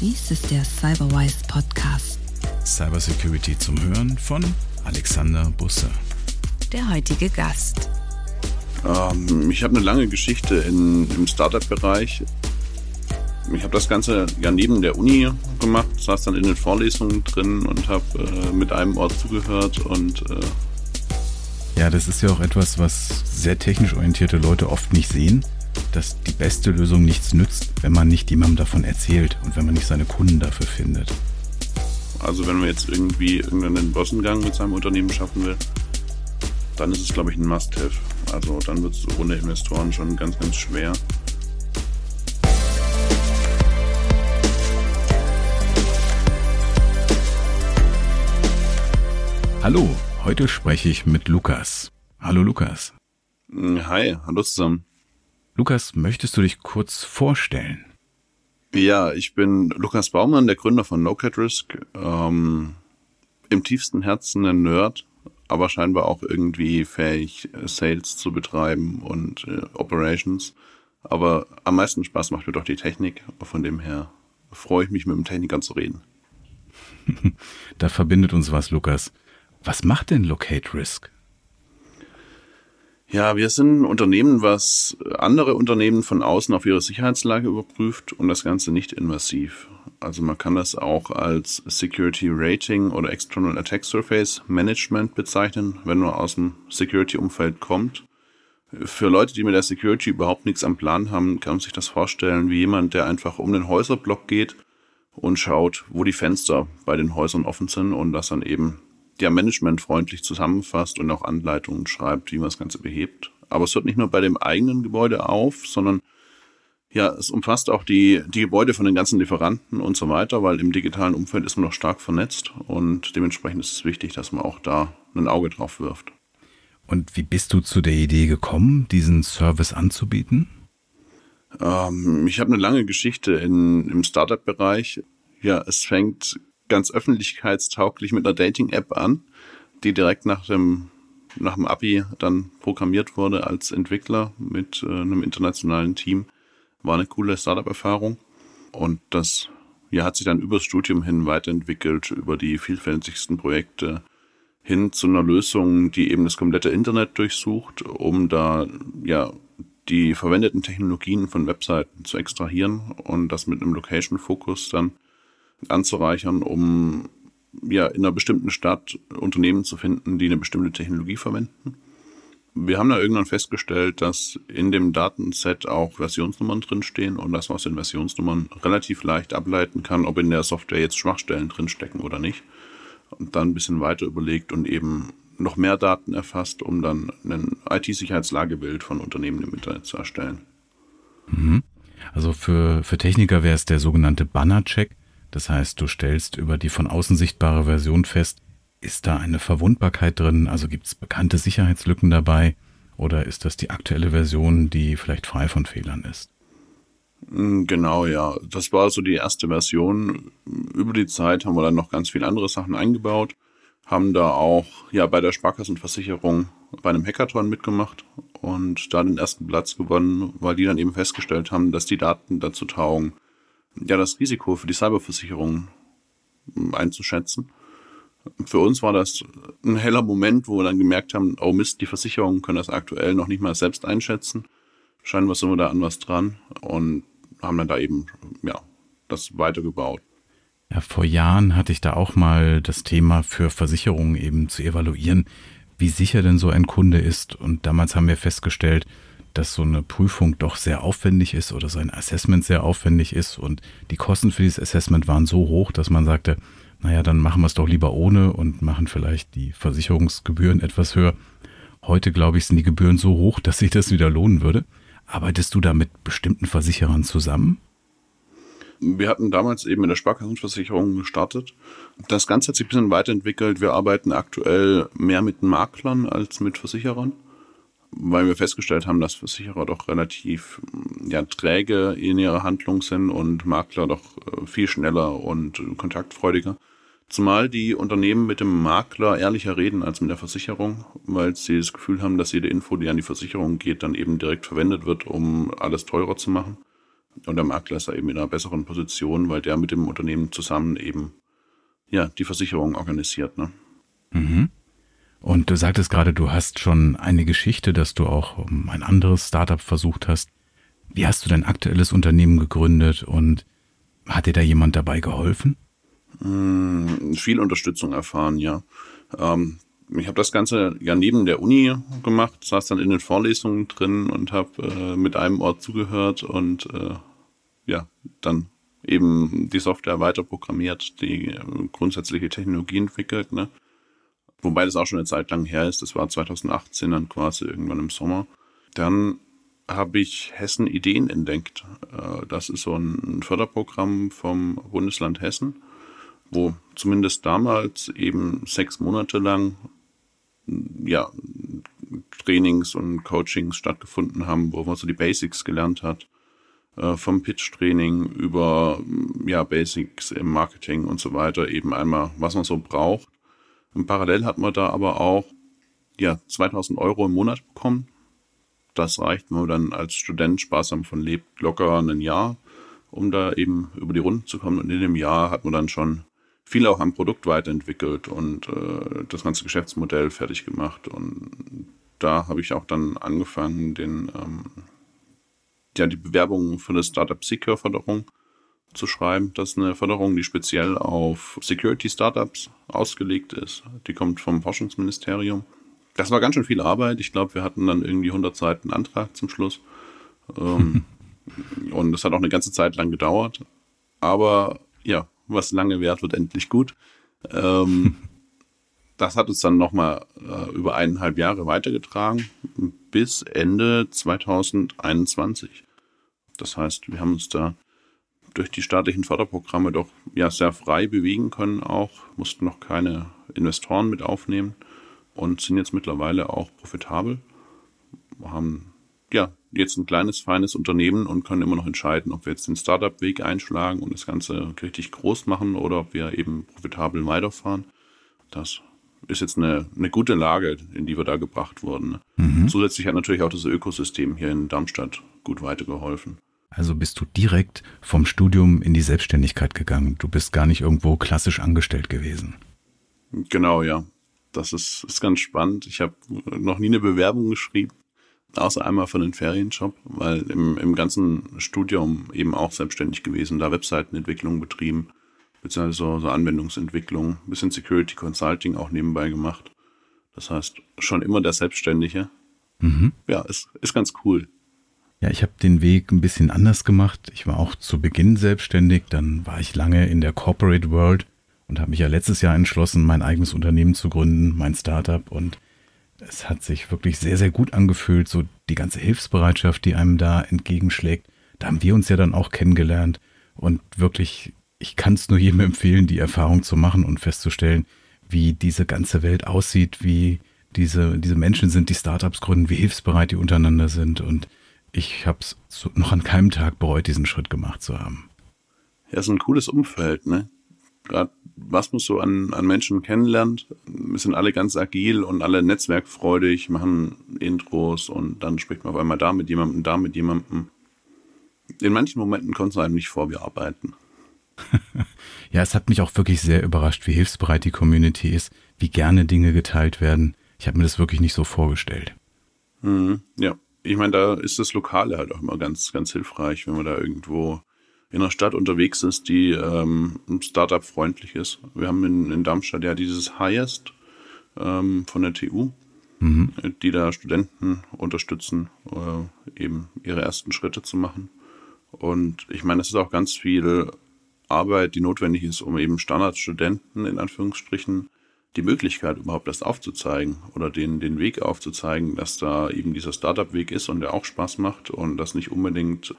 Dies ist der Cyberwise Podcast. Cybersecurity zum Hören von Alexander Busse. Der heutige Gast. Ähm, ich habe eine lange Geschichte in, im Startup-Bereich. Ich habe das Ganze ja neben der Uni gemacht, saß dann in den Vorlesungen drin und habe äh, mit einem Ort zugehört und äh ja, das ist ja auch etwas, was sehr technisch orientierte Leute oft nicht sehen dass die beste Lösung nichts nützt, wenn man nicht jemandem davon erzählt und wenn man nicht seine Kunden dafür findet. Also wenn man jetzt irgendwie irgendeinen Bossengang mit seinem Unternehmen schaffen will, dann ist es, glaube ich, ein Must-Have. Also dann wird es ohne Investoren schon ganz, ganz schwer. Hallo, heute spreche ich mit Lukas. Hallo Lukas. Hi, hallo zusammen. Lukas, möchtest du dich kurz vorstellen? Ja, ich bin Lukas Baumann, der Gründer von No Cat Risk. Ähm, Im tiefsten Herzen ein Nerd, aber scheinbar auch irgendwie fähig, Sales zu betreiben und äh, Operations. Aber am meisten Spaß macht mir doch die Technik. Von dem her freue ich mich, mit dem Techniker zu reden. da verbindet uns was, Lukas. Was macht denn Locate Risk? Ja, wir sind ein Unternehmen, was andere Unternehmen von außen auf ihre Sicherheitslage überprüft und das Ganze nicht invasiv. Also man kann das auch als Security Rating oder External Attack Surface Management bezeichnen, wenn man aus dem Security-Umfeld kommt. Für Leute, die mit der Security überhaupt nichts am Plan haben, kann man sich das vorstellen wie jemand, der einfach um den Häuserblock geht und schaut, wo die Fenster bei den Häusern offen sind und das dann eben ja managementfreundlich zusammenfasst und auch Anleitungen schreibt, wie man das Ganze behebt. Aber es hört nicht nur bei dem eigenen Gebäude auf, sondern ja, es umfasst auch die, die Gebäude von den ganzen Lieferanten und so weiter, weil im digitalen Umfeld ist man noch stark vernetzt und dementsprechend ist es wichtig, dass man auch da ein Auge drauf wirft. Und wie bist du zu der Idee gekommen, diesen Service anzubieten? Ähm, ich habe eine lange Geschichte in, im Startup-Bereich. Ja, es fängt ganz öffentlichkeitstauglich mit einer Dating-App an, die direkt nach dem, nach dem Abi dann programmiert wurde als Entwickler mit äh, einem internationalen Team. War eine coole Startup-Erfahrung. Und das ja, hat sich dann übers Studium hin weiterentwickelt, über die vielfältigsten Projekte hin zu einer Lösung, die eben das komplette Internet durchsucht, um da ja die verwendeten Technologien von Webseiten zu extrahieren und das mit einem Location-Fokus dann anzureichern, um ja in einer bestimmten Stadt Unternehmen zu finden, die eine bestimmte Technologie verwenden. Wir haben da irgendwann festgestellt, dass in dem Datenset auch Versionsnummern drinstehen und dass man aus den Versionsnummern relativ leicht ableiten kann, ob in der Software jetzt Schwachstellen drinstecken oder nicht. Und dann ein bisschen weiter überlegt und eben noch mehr Daten erfasst, um dann ein IT-Sicherheitslagebild von Unternehmen im Internet zu erstellen. Mhm. Also für, für Techniker wäre es der sogenannte Banner-Check. Das heißt, du stellst über die von außen sichtbare Version fest, ist da eine Verwundbarkeit drin, also gibt es bekannte Sicherheitslücken dabei oder ist das die aktuelle Version, die vielleicht frei von Fehlern ist? Mm, genau, ja. Das war so die erste Version. Über die Zeit haben wir dann noch ganz viele andere Sachen eingebaut, haben da auch ja bei der Sparkassenversicherung bei einem Hackathon mitgemacht und da den ersten Platz gewonnen, weil die dann eben festgestellt haben, dass die Daten dazu taugen, ja, das Risiko für die Cyberversicherung einzuschätzen. Für uns war das ein heller Moment, wo wir dann gemerkt haben, oh Mist, die Versicherungen können das aktuell noch nicht mal selbst einschätzen. Scheinbar sind wir da an was dran und haben dann da eben, ja, das weitergebaut. Ja, vor Jahren hatte ich da auch mal das Thema für Versicherungen eben zu evaluieren, wie sicher denn so ein Kunde ist. Und damals haben wir festgestellt, dass so eine Prüfung doch sehr aufwendig ist oder so ein Assessment sehr aufwendig ist und die Kosten für dieses Assessment waren so hoch, dass man sagte, naja, dann machen wir es doch lieber ohne und machen vielleicht die Versicherungsgebühren etwas höher. Heute, glaube ich, sind die Gebühren so hoch, dass sich das wieder lohnen würde. Arbeitest du da mit bestimmten Versicherern zusammen? Wir hatten damals eben in der Sparkassenversicherung gestartet. Das Ganze hat sich ein bisschen weiterentwickelt. Wir arbeiten aktuell mehr mit Maklern als mit Versicherern weil wir festgestellt haben, dass Versicherer doch relativ ja, träge in ihrer Handlung sind und Makler doch äh, viel schneller und kontaktfreudiger. Zumal die Unternehmen mit dem Makler ehrlicher reden als mit der Versicherung, weil sie das Gefühl haben, dass jede Info, die an die Versicherung geht, dann eben direkt verwendet wird, um alles teurer zu machen. Und der Makler ist da eben in einer besseren Position, weil der mit dem Unternehmen zusammen eben ja die Versicherung organisiert. Ne? Mhm. Und du sagtest gerade, du hast schon eine Geschichte, dass du auch ein anderes Startup versucht hast. Wie hast du dein aktuelles Unternehmen gegründet und hat dir da jemand dabei geholfen? Hm, viel Unterstützung erfahren, ja. Ähm, ich habe das Ganze ja neben der Uni gemacht, saß dann in den Vorlesungen drin und habe äh, mit einem Ort zugehört und äh, ja, dann eben die Software weiter programmiert, die äh, grundsätzliche Technologie entwickelt, ne? Wobei das auch schon eine Zeit lang her ist, das war 2018 dann quasi irgendwann im Sommer. Dann habe ich Hessen Ideen entdeckt. Äh, das ist so ein Förderprogramm vom Bundesland Hessen, wo zumindest damals eben sechs Monate lang ja, Trainings und Coachings stattgefunden haben, wo man so die Basics gelernt hat. Äh, vom Pitch-Training über ja, Basics im Marketing und so weiter, eben einmal, was man so braucht. Und parallel hat man da aber auch ja, 2000 Euro im Monat bekommen das reicht, wenn man dann als Student sparsam von lebt, locker ein Jahr, um da eben über die Runden zu kommen. Und in dem Jahr hat man dann schon viel auch am Produkt weiterentwickelt und äh, das ganze Geschäftsmodell fertig gemacht. Und da habe ich auch dann angefangen, den, ähm, ja, die Bewerbung für eine Startup Seeker Förderung zu schreiben. Das ist eine Förderung, die speziell auf Security Startups ausgelegt ist. Die kommt vom Forschungsministerium. Das war ganz schön viel Arbeit. Ich glaube, wir hatten dann irgendwie 100 Seiten Antrag zum Schluss. Ähm, und das hat auch eine ganze Zeit lang gedauert. Aber ja, was lange währt, wird endlich gut. Ähm, das hat uns dann nochmal äh, über eineinhalb Jahre weitergetragen bis Ende 2021. Das heißt, wir haben uns da durch die staatlichen Förderprogramme doch ja sehr frei bewegen können auch, mussten noch keine Investoren mit aufnehmen und sind jetzt mittlerweile auch profitabel. Wir haben ja jetzt ein kleines, feines Unternehmen und können immer noch entscheiden, ob wir jetzt den Startup-Weg einschlagen und das Ganze richtig groß machen oder ob wir eben profitabel weiterfahren. Das ist jetzt eine, eine gute Lage, in die wir da gebracht wurden. Mhm. Zusätzlich hat natürlich auch das Ökosystem hier in Darmstadt gut weitergeholfen. Also bist du direkt vom Studium in die Selbstständigkeit gegangen. Du bist gar nicht irgendwo klassisch angestellt gewesen. Genau, ja das ist, ist ganz spannend. Ich habe noch nie eine Bewerbung geschrieben, außer einmal für den Ferienjob, weil im, im ganzen Studium eben auch selbstständig gewesen, da Webseitenentwicklung betrieben, beziehungsweise so, so Anwendungsentwicklung, bisschen Security Consulting auch nebenbei gemacht. Das heißt, schon immer der Selbstständige. Mhm. Ja, ist, ist ganz cool. Ja, ich habe den Weg ein bisschen anders gemacht. Ich war auch zu Beginn selbstständig, dann war ich lange in der Corporate World und habe mich ja letztes Jahr entschlossen, mein eigenes Unternehmen zu gründen, mein Startup. Und es hat sich wirklich sehr, sehr gut angefühlt, so die ganze Hilfsbereitschaft, die einem da entgegenschlägt. Da haben wir uns ja dann auch kennengelernt und wirklich, ich kann es nur jedem empfehlen, die Erfahrung zu machen und festzustellen, wie diese ganze Welt aussieht, wie diese, diese Menschen sind, die Startups gründen, wie hilfsbereit die untereinander sind. Und ich habe es noch an keinem Tag bereut, diesen Schritt gemacht zu haben. Ja, ist ein cooles Umfeld, ne? Gerade was man so an, an Menschen kennenlernt. Wir sind alle ganz agil und alle netzwerkfreudig, machen Intros und dann spricht man auf einmal da mit jemandem, da mit jemandem. In manchen Momenten kommt es einem nicht vor, wir arbeiten. ja, es hat mich auch wirklich sehr überrascht, wie hilfsbereit die Community ist, wie gerne Dinge geteilt werden. Ich habe mir das wirklich nicht so vorgestellt. Mhm, ja, ich meine, da ist das Lokale halt auch immer ganz, ganz hilfreich, wenn man da irgendwo in einer Stadt unterwegs ist, die ähm, Startup-freundlich ist. Wir haben in, in Darmstadt ja dieses Highest ähm, von der TU, mhm. die da Studenten unterstützen, äh, eben ihre ersten Schritte zu machen. Und ich meine, es ist auch ganz viel Arbeit, die notwendig ist, um eben Standardstudenten in Anführungsstrichen die Möglichkeit überhaupt das aufzuzeigen oder den, den Weg aufzuzeigen, dass da eben dieser Startup-Weg ist und der auch Spaß macht und das nicht unbedingt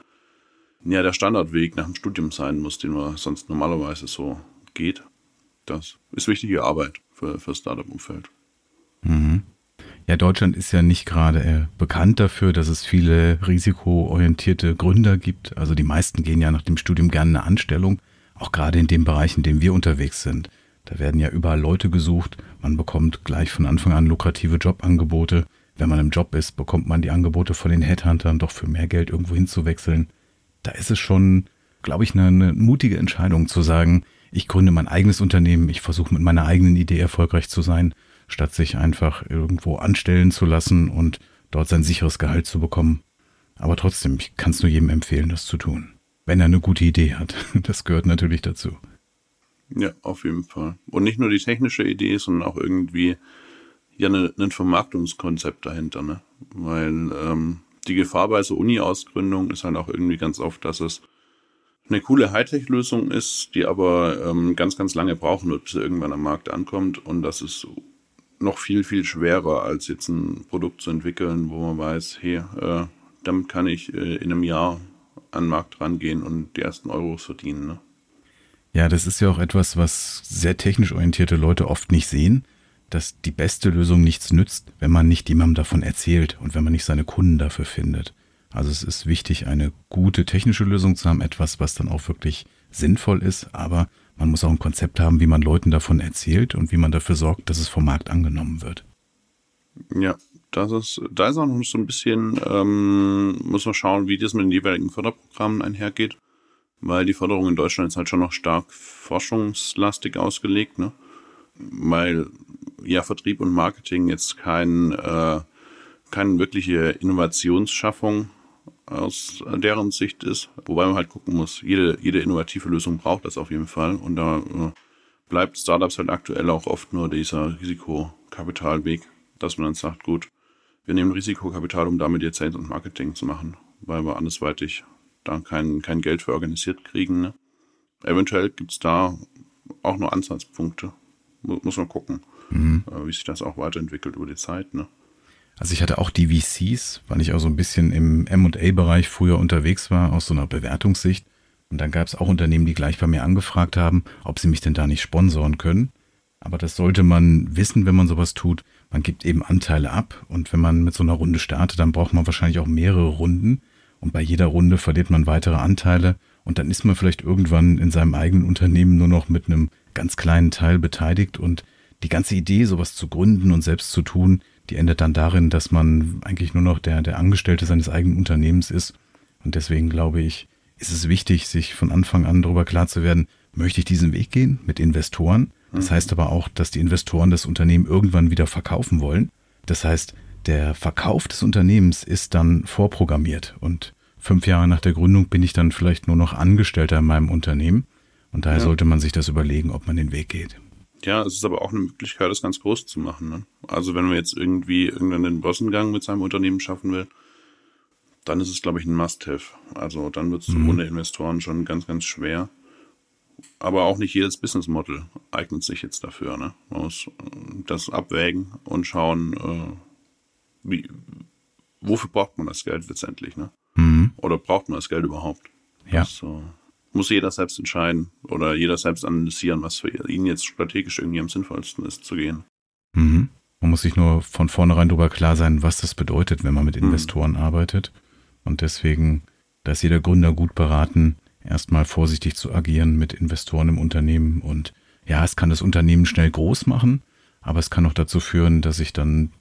ja, der Standardweg nach dem Studium sein muss, den man sonst normalerweise so geht. Das ist wichtige Arbeit für, für Startup-Umfeld. Mhm. Ja, Deutschland ist ja nicht gerade äh, bekannt dafür, dass es viele risikoorientierte Gründer gibt. Also die meisten gehen ja nach dem Studium gerne eine Anstellung, auch gerade in dem Bereich, in dem wir unterwegs sind. Da werden ja überall Leute gesucht. Man bekommt gleich von Anfang an lukrative Jobangebote. Wenn man im Job ist, bekommt man die Angebote von den Headhuntern, doch für mehr Geld irgendwo hinzuwechseln da ist es schon, glaube ich, eine, eine mutige Entscheidung zu sagen, ich gründe mein eigenes Unternehmen, ich versuche mit meiner eigenen Idee erfolgreich zu sein, statt sich einfach irgendwo anstellen zu lassen und dort sein sicheres Gehalt zu bekommen. Aber trotzdem, ich kann es nur jedem empfehlen, das zu tun. Wenn er eine gute Idee hat. Das gehört natürlich dazu. Ja, auf jeden Fall. Und nicht nur die technische Idee, sondern auch irgendwie ja ne, ein Vermarktungskonzept dahinter, ne? Weil ähm, die Gefahr bei so Uni-Ausgründungen ist halt auch irgendwie ganz oft, dass es eine coole Hightech-Lösung ist, die aber ähm, ganz, ganz lange brauchen wird, bis sie irgendwann am Markt ankommt und das ist noch viel, viel schwerer, als jetzt ein Produkt zu entwickeln, wo man weiß, hey, äh, damit kann ich äh, in einem Jahr an den Markt rangehen und die ersten Euros verdienen. Ne? Ja, das ist ja auch etwas, was sehr technisch orientierte Leute oft nicht sehen, dass die beste Lösung nichts nützt, wenn man nicht jemandem davon erzählt und wenn man nicht seine Kunden dafür findet. Also es ist wichtig, eine gute technische Lösung zu haben, etwas, was dann auch wirklich sinnvoll ist, aber man muss auch ein Konzept haben, wie man Leuten davon erzählt und wie man dafür sorgt, dass es vom Markt angenommen wird. Ja, das ist, da ist auch noch so ein bisschen, ähm, muss man schauen, wie das mit den jeweiligen Förderprogrammen einhergeht, weil die Förderung in Deutschland ist halt schon noch stark forschungslastig ausgelegt, ne? Weil ja Vertrieb und Marketing jetzt kein, äh, keine wirkliche Innovationsschaffung aus deren Sicht ist, wobei man halt gucken muss, jede, jede innovative Lösung braucht das auf jeden Fall und da äh, bleibt Startups halt aktuell auch oft nur dieser Risikokapitalweg, dass man dann sagt, gut, wir nehmen Risikokapital, um damit jetzt Sales und Marketing zu machen, weil wir andersweitig da kein, kein Geld für organisiert kriegen. Ne? Eventuell gibt es da auch nur Ansatzpunkte. Muss man gucken, mhm. Äh, wie sich das auch weiterentwickelt über die Zeit. Ne? Also ich hatte auch die VCs, weil ich auch so ein bisschen im MA-Bereich früher unterwegs war, aus so einer Bewertungssicht. Und dann gab es auch Unternehmen, die gleich bei mir angefragt haben, ob sie mich denn da nicht sponsoren können. Aber das sollte man wissen, wenn man sowas tut. Man gibt eben Anteile ab und wenn man mit so einer Runde startet, dann braucht man wahrscheinlich auch mehrere Runden. Und bei jeder Runde verliert man weitere Anteile und dann ist man vielleicht irgendwann in seinem eigenen Unternehmen nur noch mit einem ganz kleinen Teil beteiligt und die ganze Idee, sowas zu gründen und selbst zu tun, die endet dann darin, dass man eigentlich nur noch der, der Angestellte seines eigenen Unternehmens ist. Und deswegen glaube ich, ist es wichtig, sich von Anfang an darüber klar zu werden, möchte ich diesen Weg gehen mit Investoren? Das mhm. heißt aber auch, dass die Investoren das Unternehmen irgendwann wieder verkaufen wollen. Das heißt, der Verkauf des Unternehmens ist dann vorprogrammiert und fünf Jahre nach der Gründung bin ich dann vielleicht nur noch Angestellter in meinem Unternehmen. Und daher ja. sollte man sich das überlegen, ob man den Weg geht. Ja, es ist aber auch eine Möglichkeit, das ganz groß zu machen. Ne? Also wenn man jetzt irgendwie irgendwann den Börsengang mit seinem Unternehmen schaffen will, dann ist es, glaube ich, ein Must-Have. Also dann wird es mhm. ohne Investoren schon ganz, ganz schwer. Aber auch nicht jedes Business Model eignet sich jetzt dafür. Ne? Man muss äh, das abwägen und schauen, äh, wie, wofür braucht man das Geld letztendlich. Ne? Mhm. Oder braucht man das Geld überhaupt? Ja. Äh, muss jeder selbst entscheiden oder jeder selbst analysieren, was für ihn jetzt strategisch irgendwie am sinnvollsten ist zu gehen. Mhm. Man muss sich nur von vornherein darüber klar sein, was das bedeutet, wenn man mit mhm. Investoren mhm. arbeitet. Und deswegen, da ist jeder Gründer gut beraten, erstmal vorsichtig zu agieren mit Investoren im Unternehmen. Und ja, es kann das Unternehmen schnell groß machen, aber es kann auch dazu führen, dass ich dann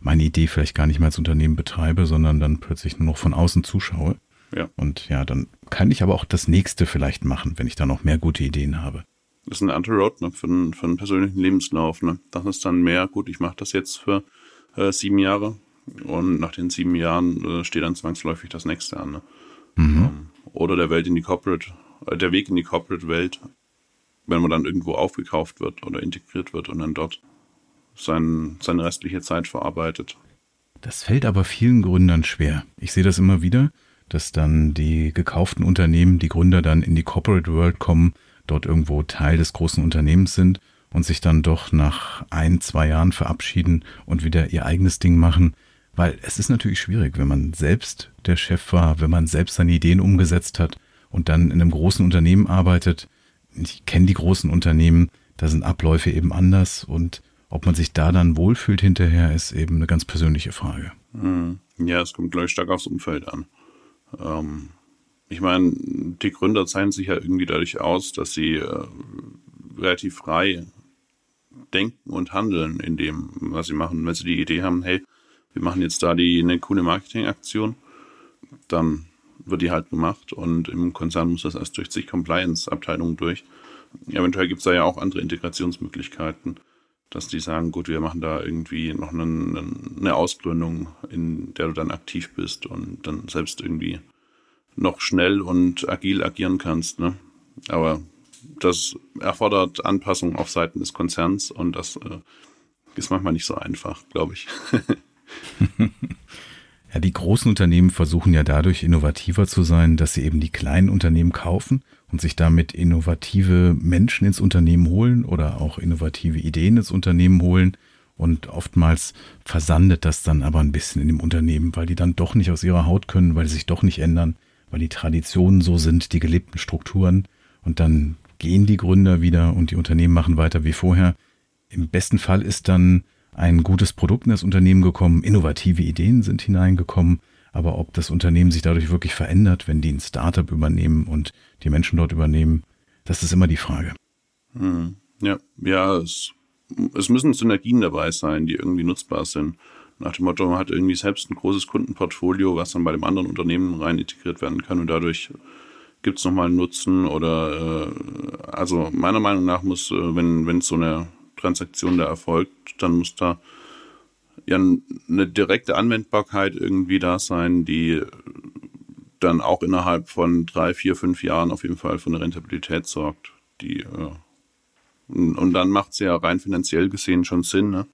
meine Idee vielleicht gar nicht mehr als Unternehmen betreibe, sondern dann plötzlich nur noch von außen zuschaue. Ja. Und ja, dann kann ich aber auch das nächste vielleicht machen, wenn ich da noch mehr gute Ideen habe. Das ist eine andere Roadmap für einen, für einen persönlichen Lebenslauf. Ne? Das ist dann mehr, gut, ich mache das jetzt für äh, sieben Jahre und nach den sieben Jahren äh, steht dann zwangsläufig das nächste an. Ne? Mhm. Ähm, oder der Welt in die Corporate, äh, der Weg in die Corporate-Welt, wenn man dann irgendwo aufgekauft wird oder integriert wird und dann dort sein, seine restliche Zeit verarbeitet. Das fällt aber vielen Gründern schwer. Ich sehe das immer wieder dass dann die gekauften Unternehmen, die Gründer dann in die Corporate World kommen, dort irgendwo Teil des großen Unternehmens sind und sich dann doch nach ein, zwei Jahren verabschieden und wieder ihr eigenes Ding machen. Weil es ist natürlich schwierig, wenn man selbst der Chef war, wenn man selbst seine Ideen umgesetzt hat und dann in einem großen Unternehmen arbeitet. Ich kenne die großen Unternehmen, da sind Abläufe eben anders und ob man sich da dann wohlfühlt hinterher, ist eben eine ganz persönliche Frage. Hm. Ja, es kommt gleich stark aufs Umfeld an. Ähm, ich meine, die Gründer zeichnen sich ja irgendwie dadurch aus, dass sie äh, relativ frei denken und handeln in dem, was sie machen. Wenn sie die Idee haben, hey, wir machen jetzt da die eine coole Marketingaktion, dann wird die halt gemacht und im Konzern muss das erst durch zig Compliance-Abteilungen durch. Eventuell gibt es da ja auch andere Integrationsmöglichkeiten, dass die sagen, gut, wir machen da irgendwie noch eine, eine Ausgründung, in der du dann aktiv bist und dann selbst irgendwie noch schnell und agil agieren kannst. Ne? Aber das erfordert Anpassungen auf Seiten des Konzerns und das äh, ist manchmal nicht so einfach, glaube ich. ja, die großen Unternehmen versuchen ja dadurch innovativer zu sein, dass sie eben die kleinen Unternehmen kaufen und sich damit innovative Menschen ins Unternehmen holen oder auch innovative Ideen ins Unternehmen holen. Und oftmals versandet das dann aber ein bisschen in dem Unternehmen, weil die dann doch nicht aus ihrer Haut können, weil sie sich doch nicht ändern, weil die Traditionen so sind, die gelebten Strukturen. Und dann gehen die Gründer wieder und die Unternehmen machen weiter wie vorher. Im besten Fall ist dann ein gutes Produkt in das Unternehmen gekommen, innovative Ideen sind hineingekommen, aber ob das Unternehmen sich dadurch wirklich verändert, wenn die ein Startup übernehmen und die Menschen dort übernehmen, das ist immer die Frage. Hm. Ja, ja, es, es müssen Synergien dabei sein, die irgendwie nutzbar sind. Nach dem Motto, man hat irgendwie selbst ein großes Kundenportfolio, was dann bei dem anderen Unternehmen rein integriert werden kann und dadurch gibt es nochmal einen Nutzen oder äh, also meiner Meinung nach muss, äh, wenn, wenn so eine Transaktion da erfolgt, dann muss da ja eine direkte Anwendbarkeit irgendwie da sein, die dann auch innerhalb von drei, vier, fünf Jahren auf jeden Fall für eine Rentabilität sorgt. Die, äh, und, und, dann macht es ja rein finanziell gesehen schon Sinn, ne?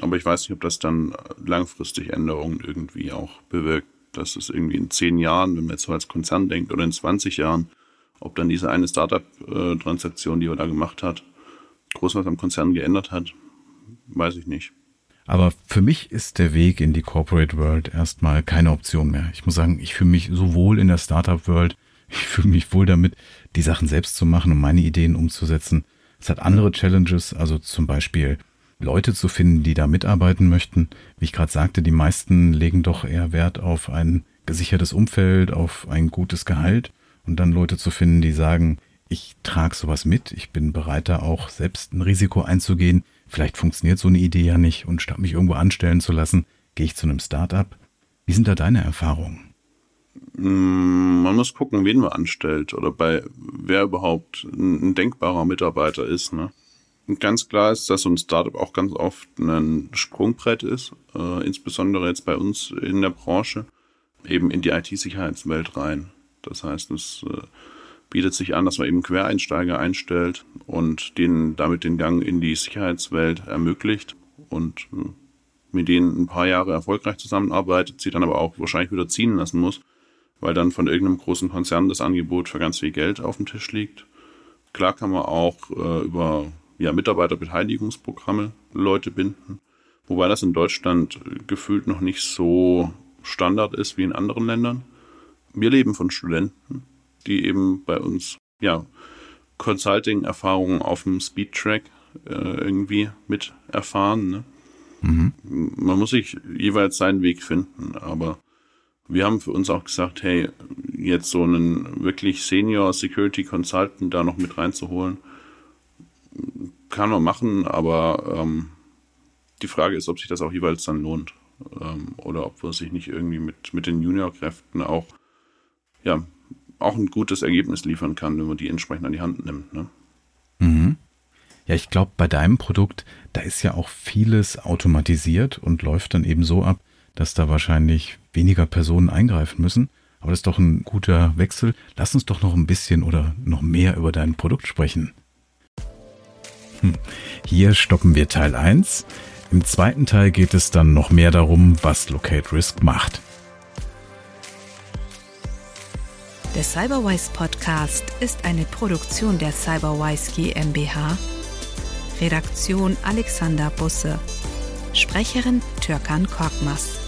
Aber ich weiß nicht, ob das dann langfristig Änderungen irgendwie auch bewirkt, dass es irgendwie in zehn Jahren, wenn man jetzt so als Konzern denkt, oder in 20 Jahren, ob dann diese eine Startup-Transaktion, die man da gemacht hat, groß was am Konzern geändert hat, weiß ich nicht. Aber für mich ist der Weg in die Corporate World erstmal keine Option mehr. Ich muss sagen, ich fühle mich so wohl in der Startup World. Ich fühle mich wohl damit, die Sachen selbst zu machen und meine Ideen umzusetzen. Es hat andere Challenges, also zum Beispiel Leute zu finden, die da mitarbeiten möchten. Wie ich gerade sagte, die meisten legen doch eher Wert auf ein gesichertes Umfeld, auf ein gutes Gehalt und dann Leute zu finden, die sagen, ich trage sowas mit, ich bin bereit da auch selbst ein Risiko einzugehen, Vielleicht funktioniert so eine Idee ja nicht und statt mich irgendwo anstellen zu lassen, gehe ich zu einem Start-up. Wie sind da deine Erfahrungen? Mm, man muss gucken, wen man anstellt oder bei wer überhaupt ein denkbarer Mitarbeiter ist. Ne? Und ganz klar ist, dass so ein Startup auch ganz oft ein Sprungbrett ist, äh, insbesondere jetzt bei uns in der Branche, eben in die IT-Sicherheitswelt rein. Das heißt, es äh, bietet sich an, dass man eben Quereinsteiger einstellt und denen damit den Gang in die Sicherheitswelt ermöglicht und äh, mit denen ein paar Jahre erfolgreich zusammenarbeitet, sie dann aber auch wahrscheinlich wieder ziehen lassen muss, weil dann von irgendeinem großen Konzern das Angebot für ganz viel Geld auf dem Tisch liegt. Klar kann man auch äh, über ja, Mitarbeiterbeteiligungsprogramme Leute binden, wobei das in Deutschland gefühlt noch nicht so Standard ist wie in anderen Ländern. Wir leben von Studenten die eben bei uns ja Consulting-Erfahrungen auf dem Speedtrack äh, irgendwie mit erfahren. Ne? Mhm. Man muss sich jeweils seinen Weg finden, aber wir haben für uns auch gesagt, hey, jetzt so einen wirklich Senior Security Consultant da noch mit reinzuholen, kann man machen, aber ähm, die Frage ist, ob sich das auch jeweils dann lohnt ähm, oder ob man sich nicht irgendwie mit, mit den Junior-Kräften auch ja, auch ein gutes Ergebnis liefern kann, wenn man die entsprechend an die Hand nimmt. Ne? Mhm. Ja, ich glaube, bei deinem Produkt, da ist ja auch vieles automatisiert und läuft dann eben so ab, dass da wahrscheinlich weniger Personen eingreifen müssen. Aber das ist doch ein guter Wechsel. Lass uns doch noch ein bisschen oder noch mehr über dein Produkt sprechen. Hm. Hier stoppen wir Teil 1. Im zweiten Teil geht es dann noch mehr darum, was Locate Risk macht. Der Cyberwise Podcast ist eine Produktion der Cyberwise GmbH. Redaktion Alexander Busse. Sprecherin Türkan Korkmaz.